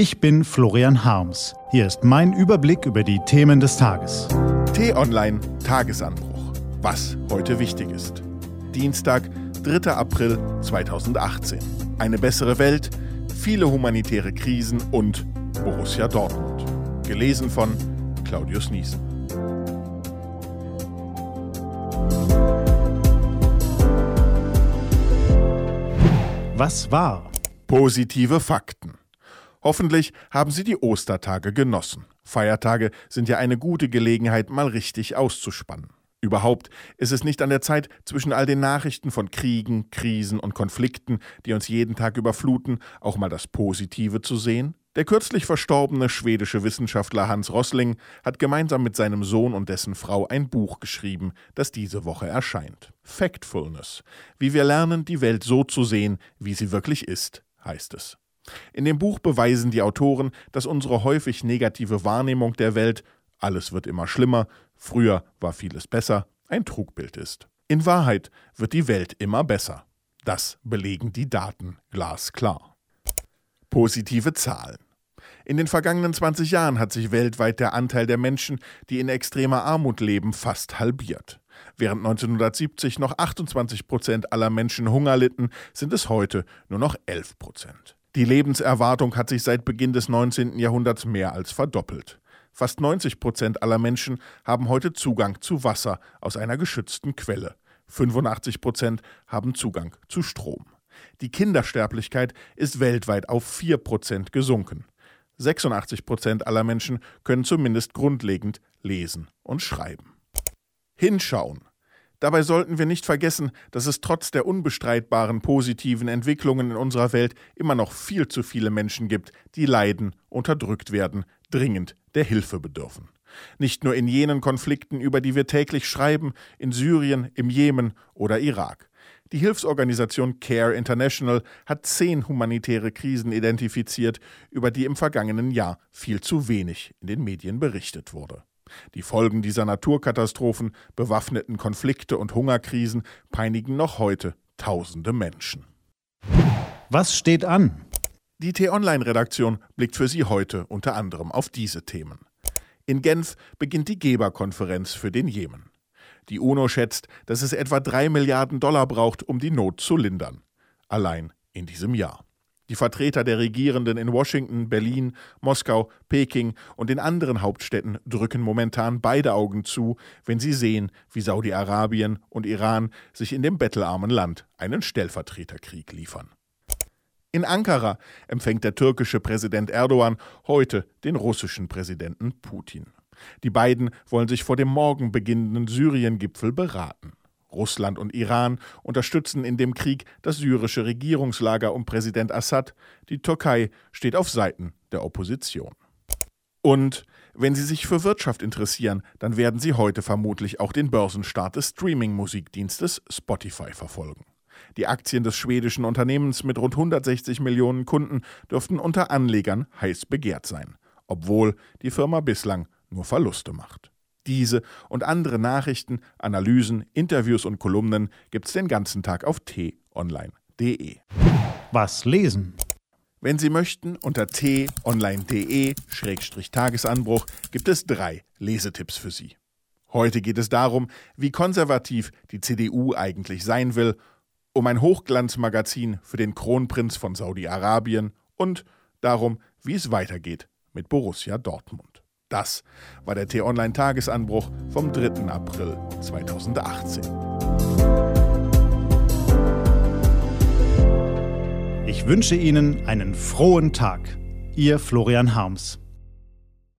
Ich bin Florian Harms. Hier ist mein Überblick über die Themen des Tages. T-Online Tagesanbruch. Was heute wichtig ist. Dienstag, 3. April 2018. Eine bessere Welt, viele humanitäre Krisen und Borussia Dortmund. Gelesen von Claudius Niesen. Was war? Positive Fakten. Hoffentlich haben Sie die Ostertage genossen. Feiertage sind ja eine gute Gelegenheit, mal richtig auszuspannen. Überhaupt ist es nicht an der Zeit, zwischen all den Nachrichten von Kriegen, Krisen und Konflikten, die uns jeden Tag überfluten, auch mal das Positive zu sehen? Der kürzlich verstorbene schwedische Wissenschaftler Hans Rossling hat gemeinsam mit seinem Sohn und dessen Frau ein Buch geschrieben, das diese Woche erscheint. Factfulness. Wie wir lernen, die Welt so zu sehen, wie sie wirklich ist, heißt es. In dem Buch beweisen die Autoren, dass unsere häufig negative Wahrnehmung der Welt alles wird immer schlimmer, früher war vieles besser, ein Trugbild ist. In Wahrheit wird die Welt immer besser. Das belegen die Daten glasklar. Positive Zahlen. In den vergangenen 20 Jahren hat sich weltweit der Anteil der Menschen, die in extremer Armut leben, fast halbiert. Während 1970 noch 28 Prozent aller Menschen Hunger litten, sind es heute nur noch 11 Prozent. Die Lebenserwartung hat sich seit Beginn des 19. Jahrhunderts mehr als verdoppelt. Fast 90 Prozent aller Menschen haben heute Zugang zu Wasser aus einer geschützten Quelle. 85 Prozent haben Zugang zu Strom. Die Kindersterblichkeit ist weltweit auf 4 Prozent gesunken. 86 Prozent aller Menschen können zumindest grundlegend lesen und schreiben. Hinschauen. Dabei sollten wir nicht vergessen, dass es trotz der unbestreitbaren positiven Entwicklungen in unserer Welt immer noch viel zu viele Menschen gibt, die leiden, unterdrückt werden, dringend der Hilfe bedürfen. Nicht nur in jenen Konflikten, über die wir täglich schreiben, in Syrien, im Jemen oder Irak. Die Hilfsorganisation CARE International hat zehn humanitäre Krisen identifiziert, über die im vergangenen Jahr viel zu wenig in den Medien berichtet wurde. Die Folgen dieser Naturkatastrophen, bewaffneten Konflikte und Hungerkrisen peinigen noch heute tausende Menschen. Was steht an? Die T-Online-Redaktion blickt für Sie heute unter anderem auf diese Themen. In Genf beginnt die Geberkonferenz für den Jemen. Die UNO schätzt, dass es etwa drei Milliarden Dollar braucht, um die Not zu lindern. Allein in diesem Jahr. Die Vertreter der Regierenden in Washington, Berlin, Moskau, Peking und den anderen Hauptstädten drücken momentan beide Augen zu, wenn sie sehen, wie Saudi-Arabien und Iran sich in dem bettelarmen Land einen Stellvertreterkrieg liefern. In Ankara empfängt der türkische Präsident Erdogan heute den russischen Präsidenten Putin. Die beiden wollen sich vor dem morgen beginnenden Syrien-Gipfel beraten. Russland und Iran unterstützen in dem Krieg das syrische Regierungslager um Präsident Assad. Die Türkei steht auf Seiten der Opposition. Und wenn Sie sich für Wirtschaft interessieren, dann werden Sie heute vermutlich auch den Börsenstart des Streaming-Musikdienstes Spotify verfolgen. Die Aktien des schwedischen Unternehmens mit rund 160 Millionen Kunden dürften unter Anlegern heiß begehrt sein, obwohl die Firma bislang nur Verluste macht. Diese und andere Nachrichten, Analysen, Interviews und Kolumnen gibt's den ganzen Tag auf t-online.de. Was lesen? Wenn Sie möchten, unter t-online.de-tagesanbruch gibt es drei Lesetipps für Sie. Heute geht es darum, wie konservativ die CDU eigentlich sein will, um ein Hochglanzmagazin für den Kronprinz von Saudi-Arabien und darum, wie es weitergeht mit Borussia Dortmund. Das war der T-Online-Tagesanbruch vom 3. April 2018. Ich wünsche Ihnen einen frohen Tag. Ihr Florian Harms.